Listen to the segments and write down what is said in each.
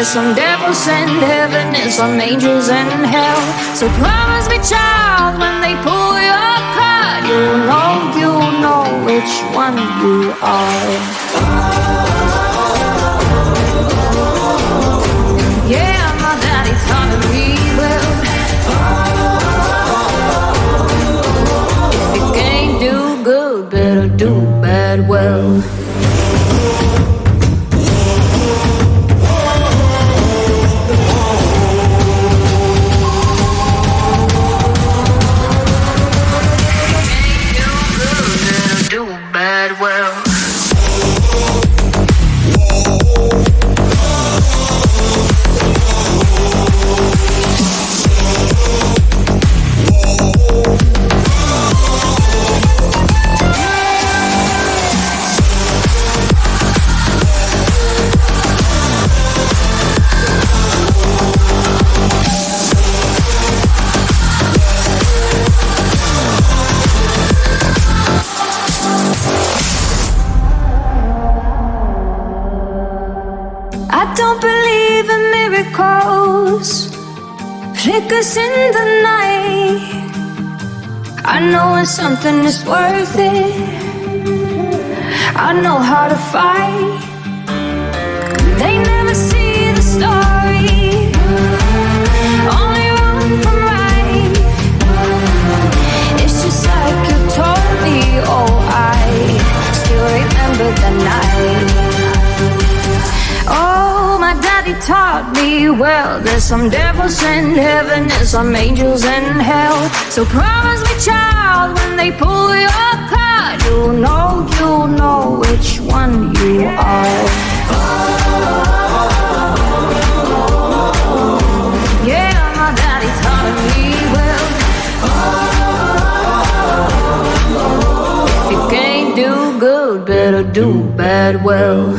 There's some devils in heaven and some angels in hell. So promise me, child, when they pull your card, you'll know, you'll know which one you are. Yeah, my daddy taught me well. If you can't do good, better do bad well. Flickers in the night. I know when something is worth it. I know how to fight. They never see the story. Only run from right. It's just like you told me. Oh, I still remember the night. My daddy taught me well. There's some devils in heaven and some angels in hell. So promise me, child, when they pull your card, you'll know, you'll know which one you are. Yeah, my daddy taught me well. If you can't do good, better do bad well.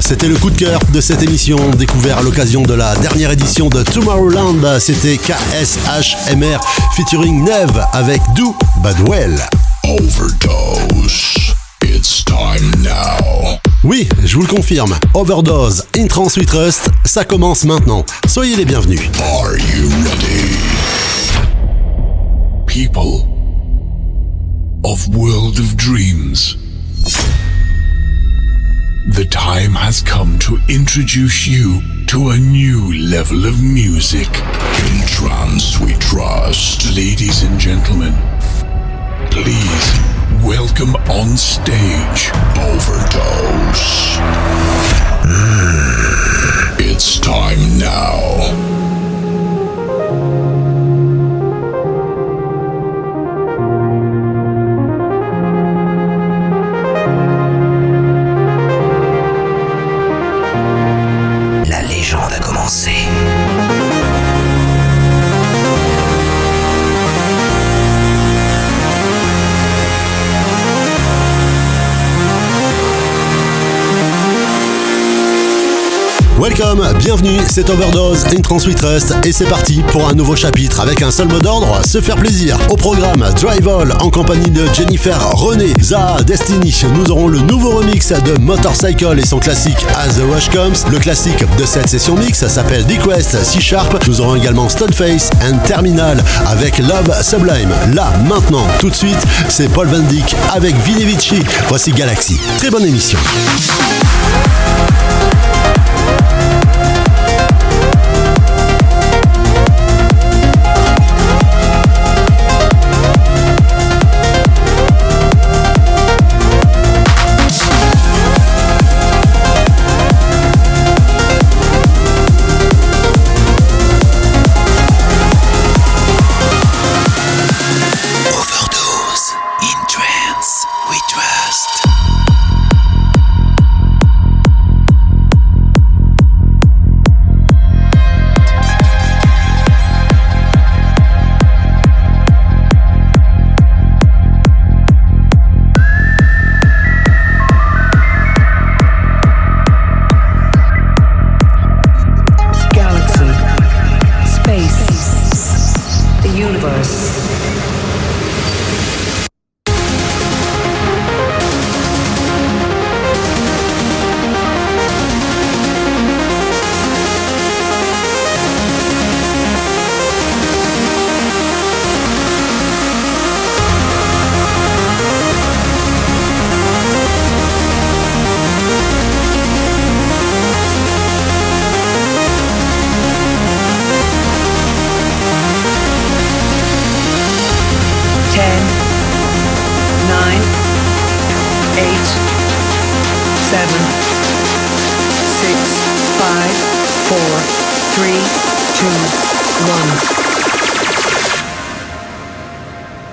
C'était le coup de cœur de cette émission, découvert à l'occasion de la dernière édition de Tomorrowland. C'était KSHMR featuring Neve avec Do Badwell. Overdose. It's time now. Oui, je vous le confirme. Overdose in Trans We Trust, ça commence maintenant. Soyez les bienvenus. Are you ready? People of World of Dreams. The time has come to introduce you to a new level of music. In trance we trust. Ladies and gentlemen, please welcome on stage Overdose. It's time now. Bienvenue, c'est Overdose in Trans Trust et c'est parti pour un nouveau chapitre avec un seul mot d'ordre, se faire plaisir. Au programme Drive All en compagnie de Jennifer René, Zaha Destiny, nous aurons le nouveau remix de Motorcycle et son classique As the Rush Comes. Le classique de cette session mix s'appelle Quest C Sharp. Nous aurons également Stoneface and Terminal avec Love Sublime. Là, maintenant, tout de suite, c'est Paul Van Dyk avec Vinny Vici. Voici Galaxy. Très bonne émission.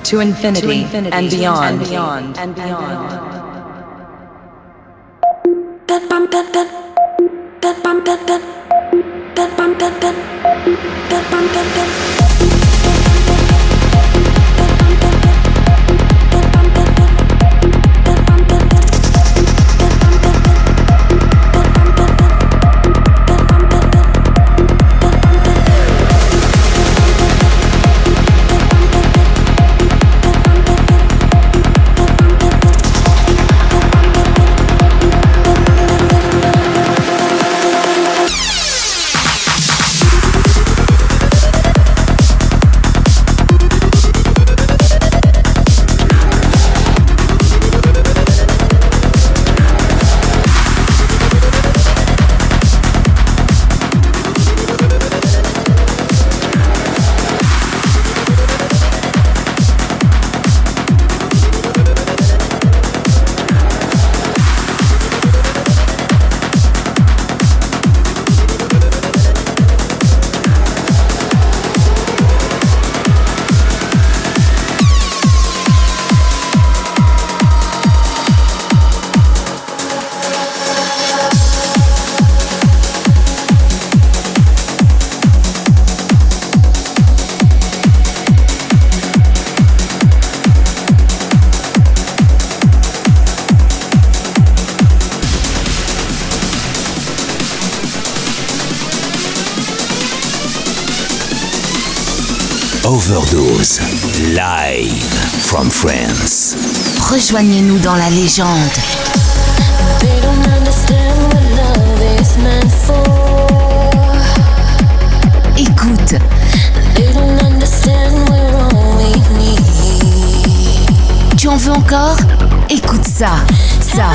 To infinity, to infinity and beyond. And beyond. And beyond. Overdose Rejoignez-nous dans la légende. Écoute. Tu en veux encore? Écoute ça, ça.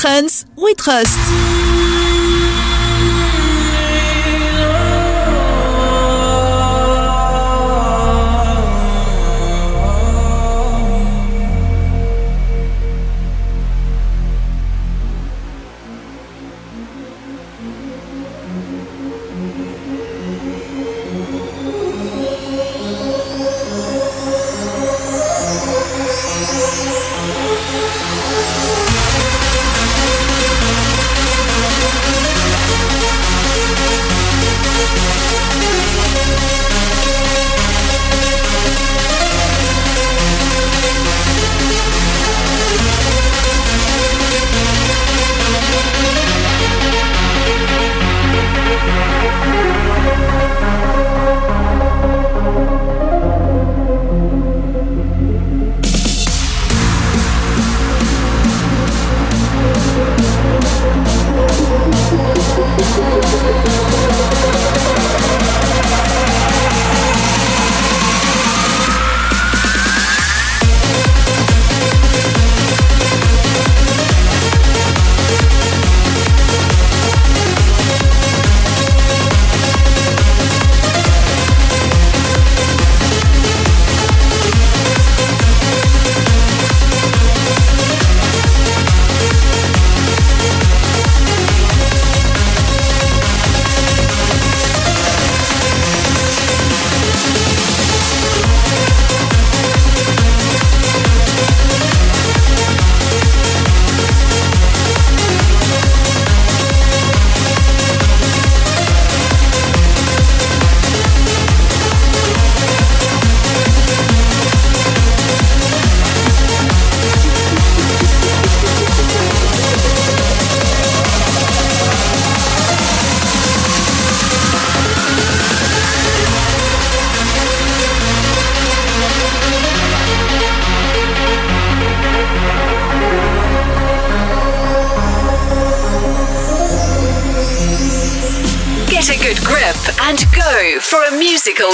Trance, we trust.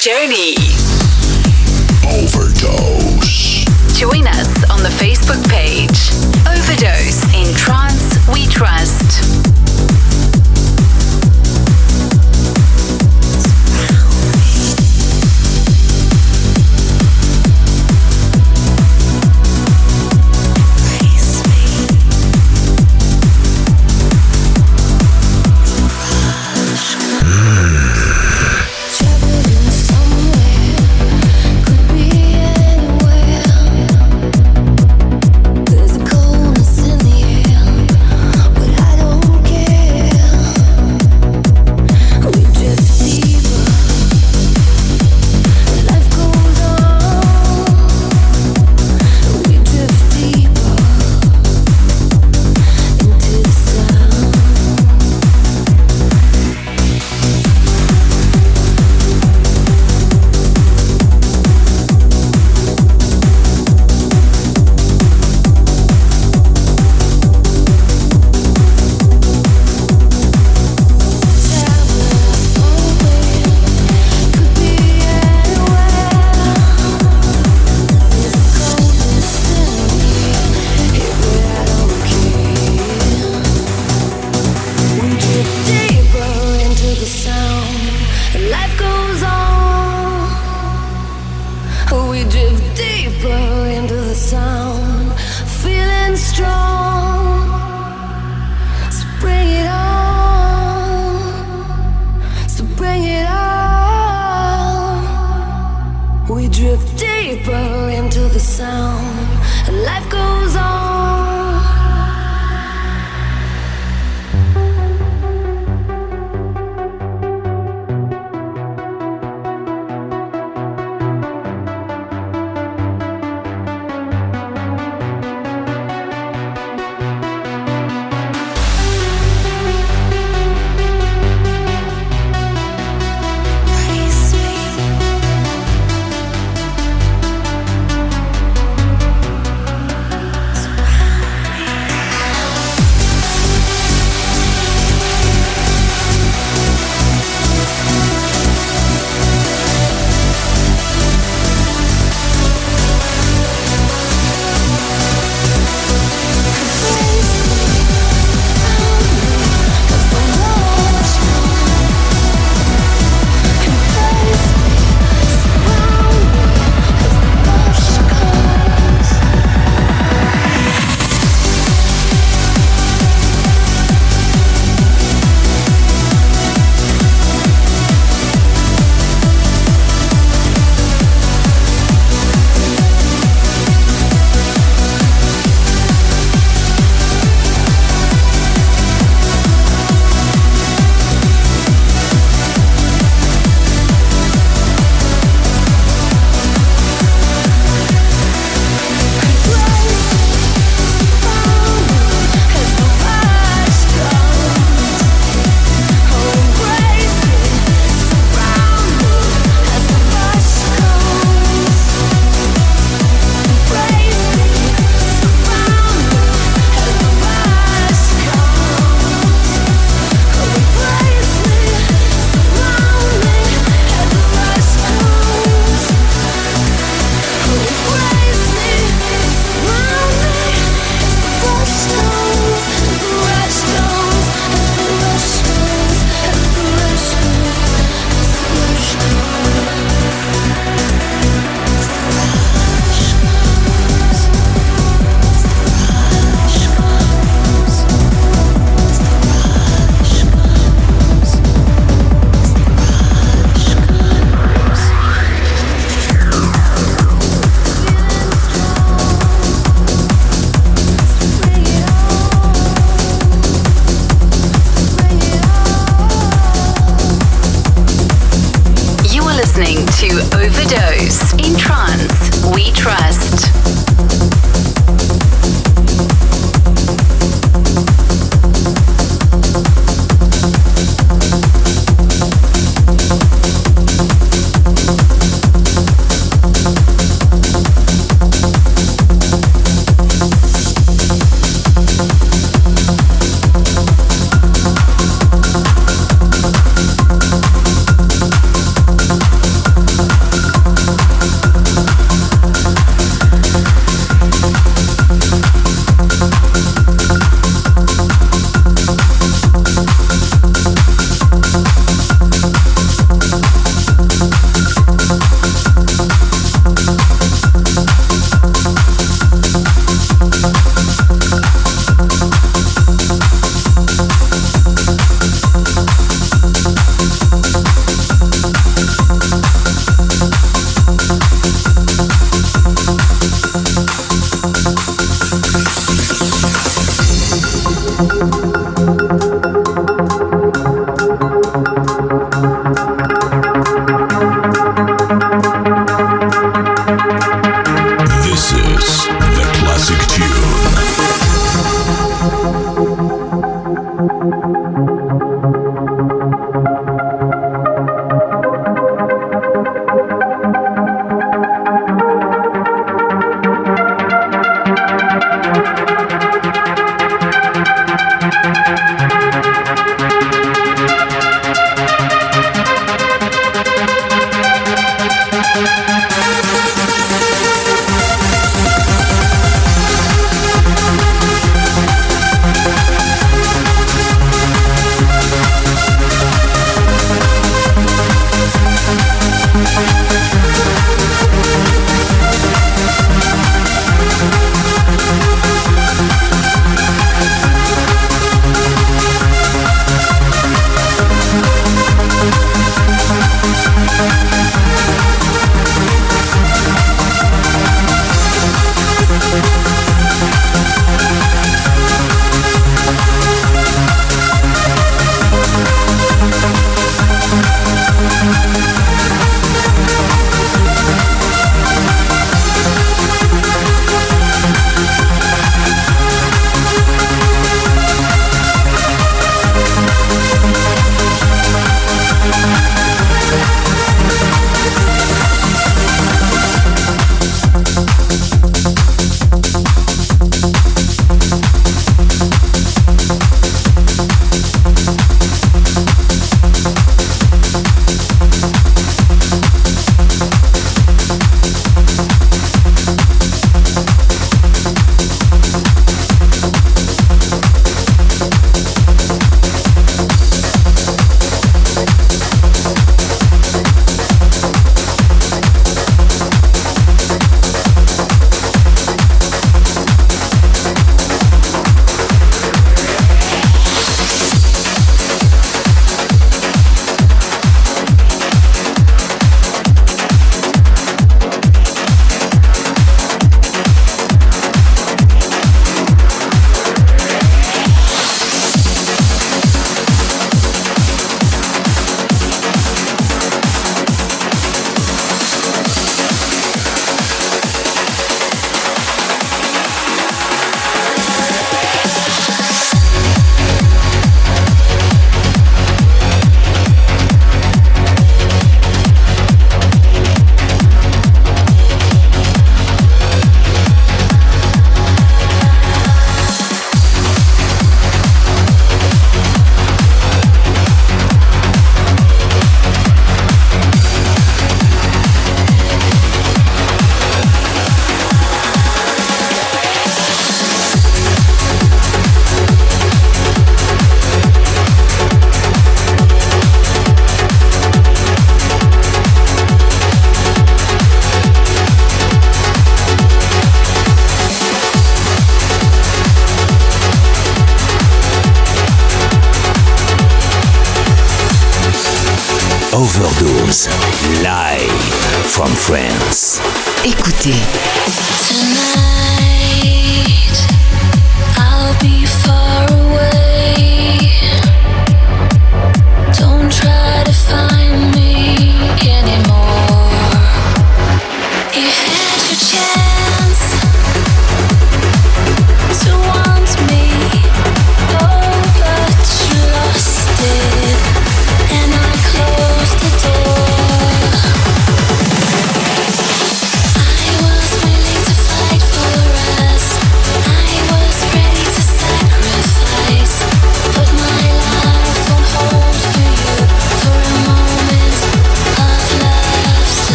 Journey.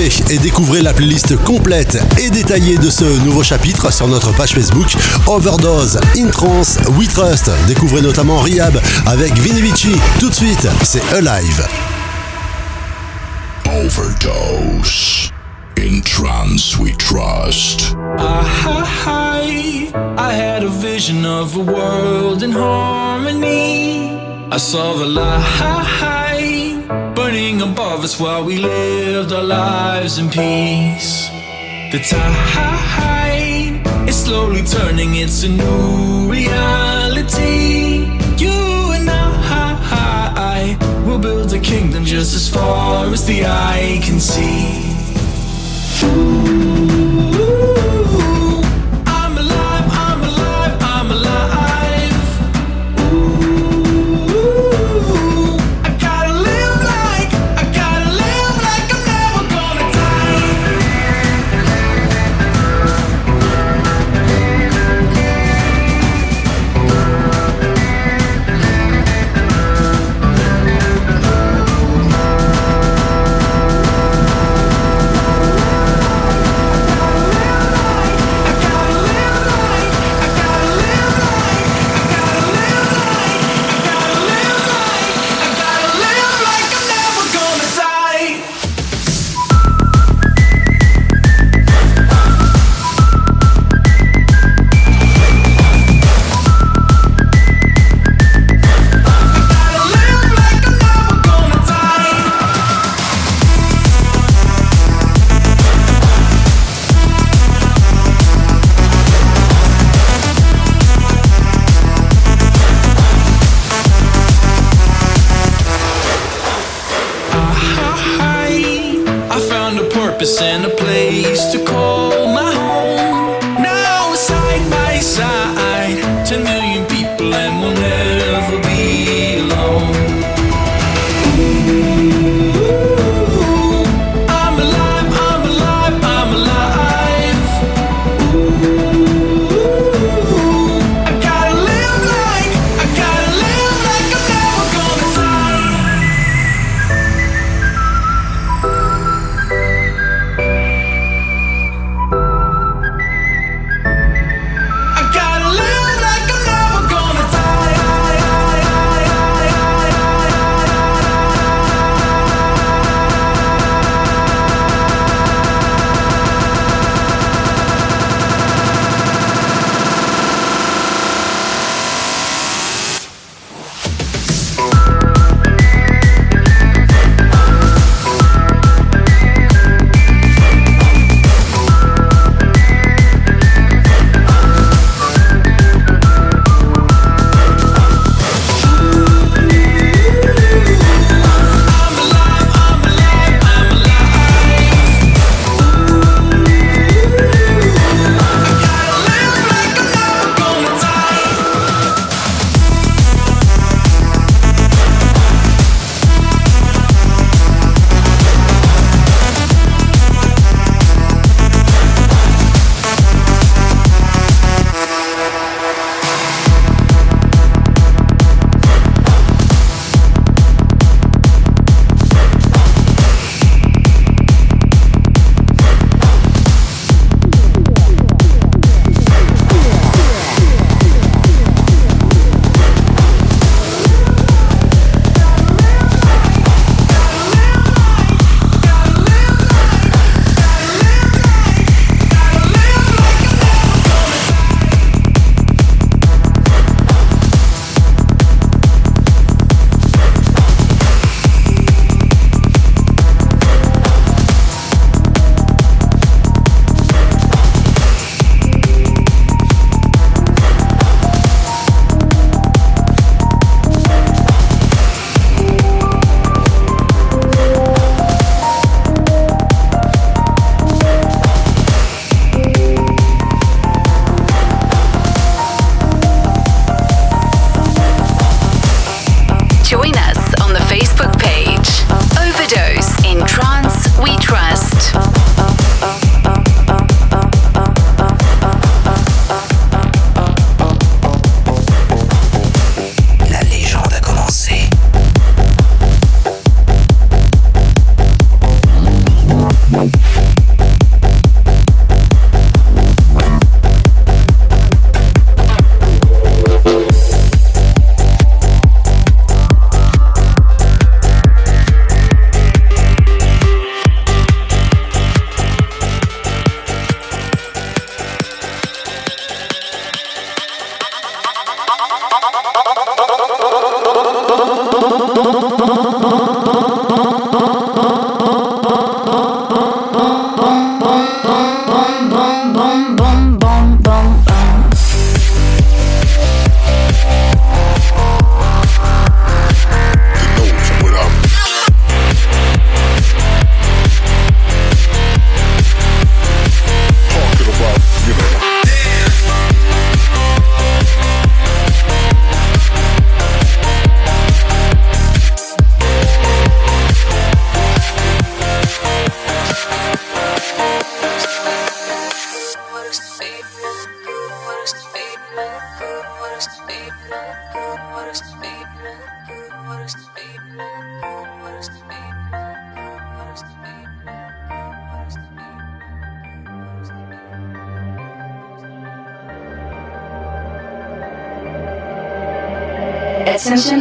Et découvrez la playlist complète et détaillée de ce nouveau chapitre sur notre page Facebook Overdose in Trance We Trust. Découvrez notamment Riab avec Vinivici. Tout de suite, c'est Alive. Overdose. In trance we trust. I, I had a vision of a world in harmony. I saw the light burning above us while we lived our lives in peace. The tide is slowly turning, it's a new reality. You and I will build a kingdom just as far as the eye can see. Attention,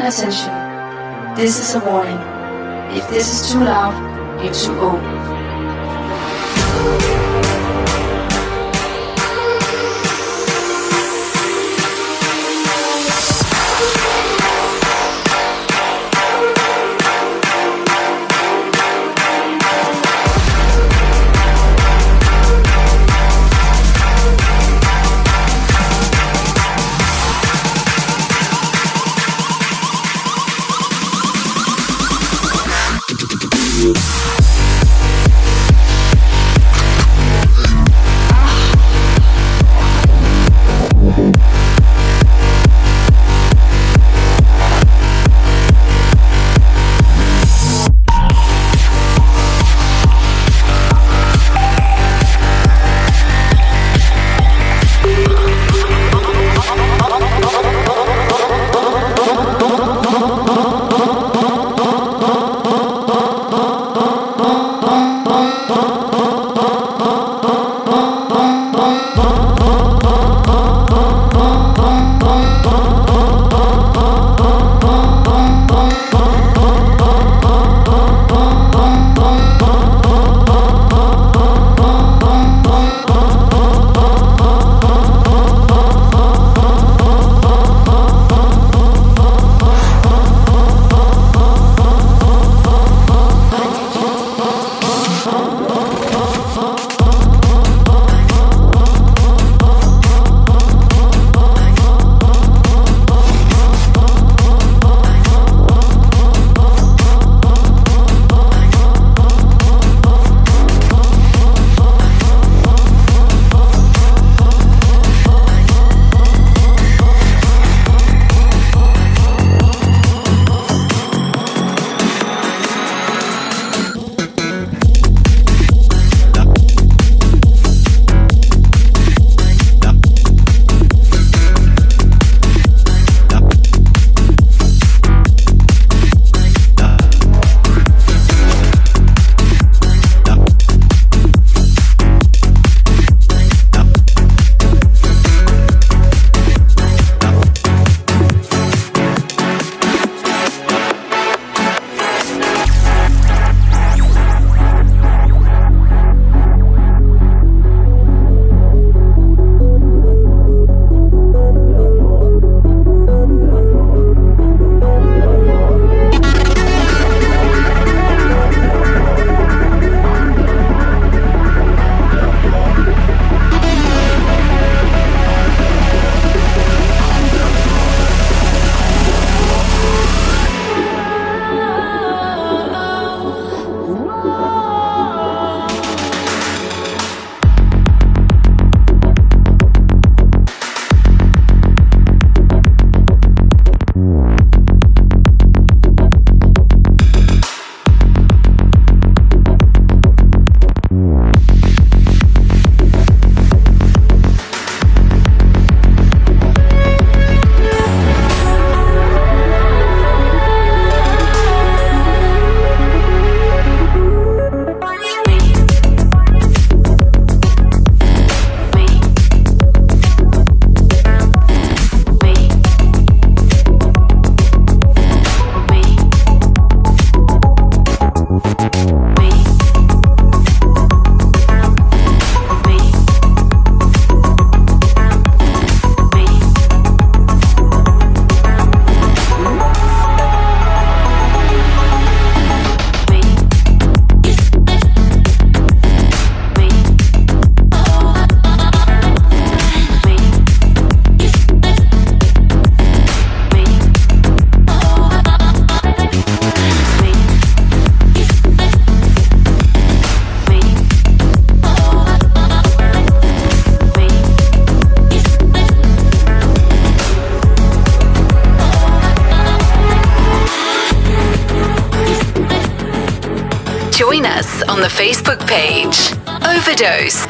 attention. This is a warning. If this is too loud, you're too old.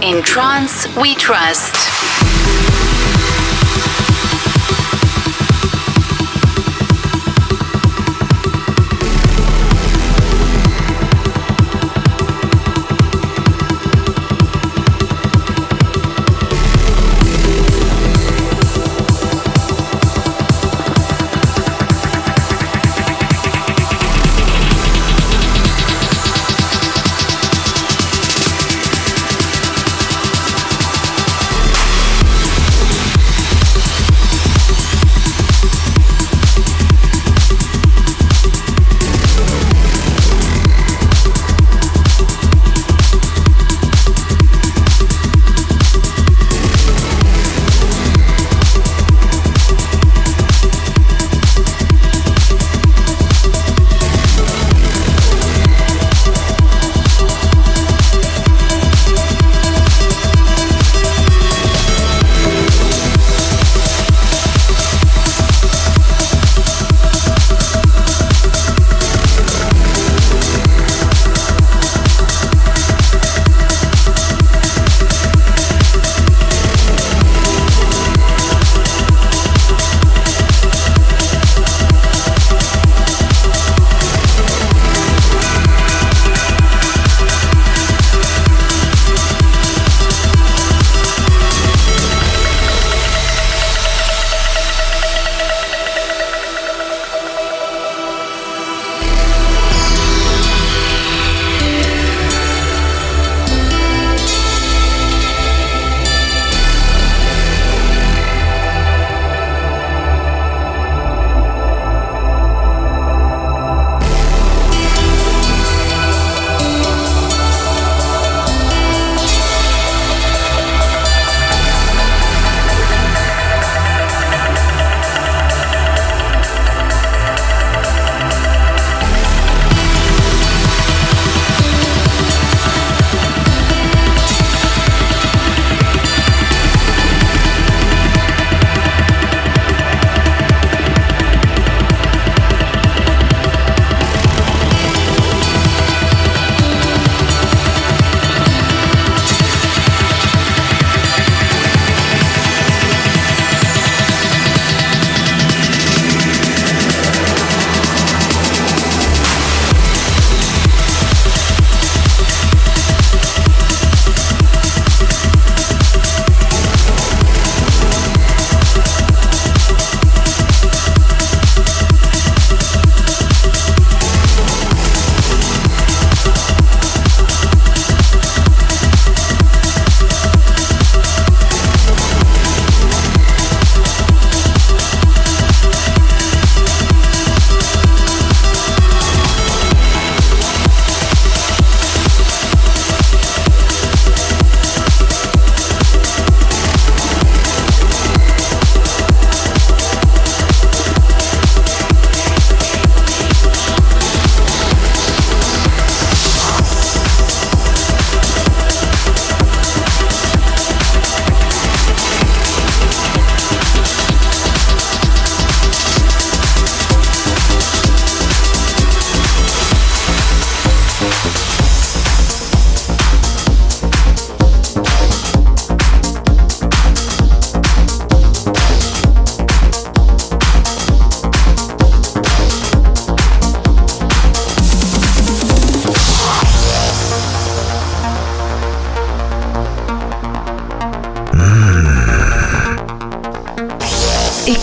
In Trance We Trust.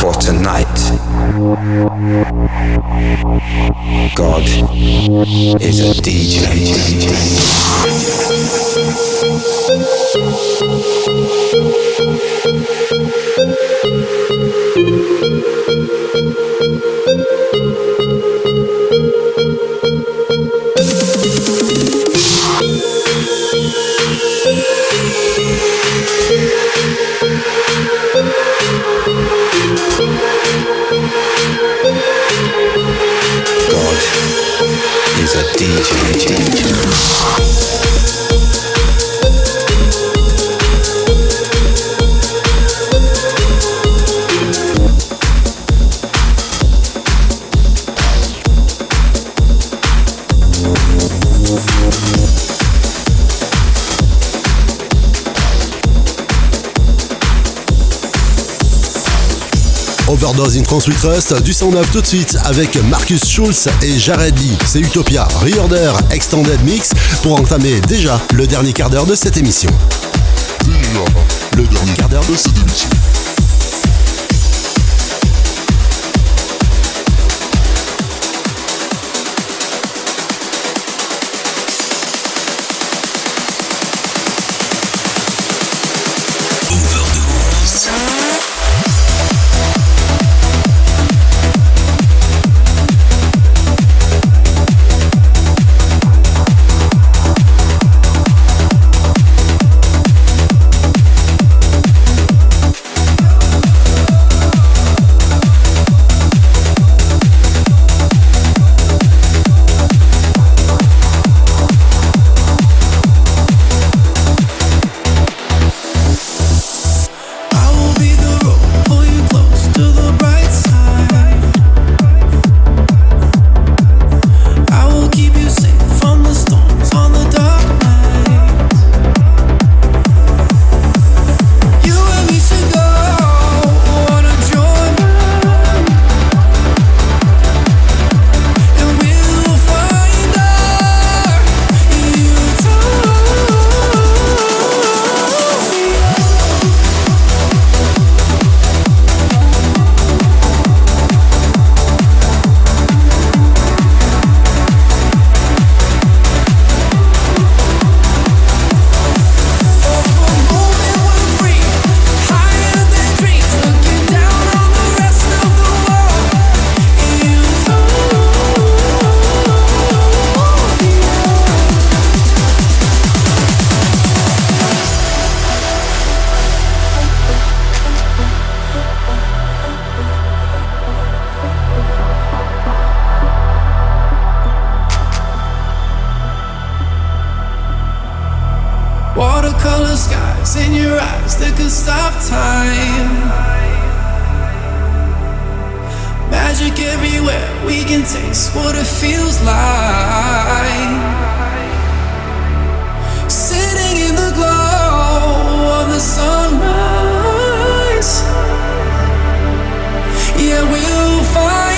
For tonight, God is a DJ. Trans Trust, du son neuf tout de suite avec Marcus Schulz et Jared Lee. C'est Utopia Reorder Extended Mix pour entamer. Déjà le dernier quart d'heure de cette émission. lies that could stop time. Magic everywhere, we can taste what it feels like. Sitting in the glow of the sunrise. Yeah, we'll find.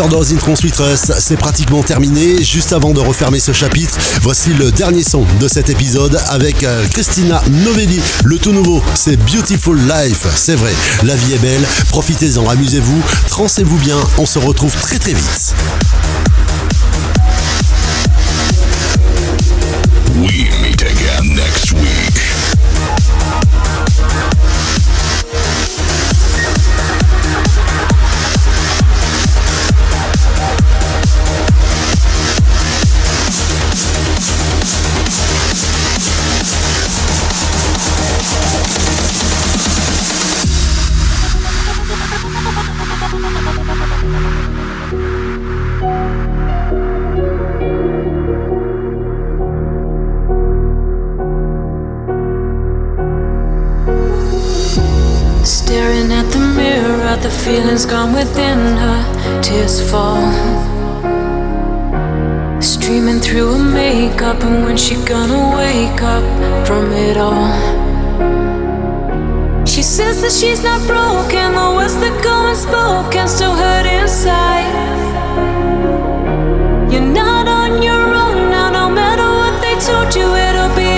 Overdose in c'est pratiquement terminé. Juste avant de refermer ce chapitre, voici le dernier son de cet épisode avec euh, Christina Novelli. Le tout nouveau, c'est Beautiful Life. C'est vrai, la vie est belle, profitez-en, amusez-vous, transez-vous bien. On se retrouve très très vite. Has gone within her, tears fall. Streaming through her makeup, and when she gonna wake up from it all? She says that she's not broken, the words that go unspoken still hurt inside. You're not on your own now, no matter what they told you, it'll be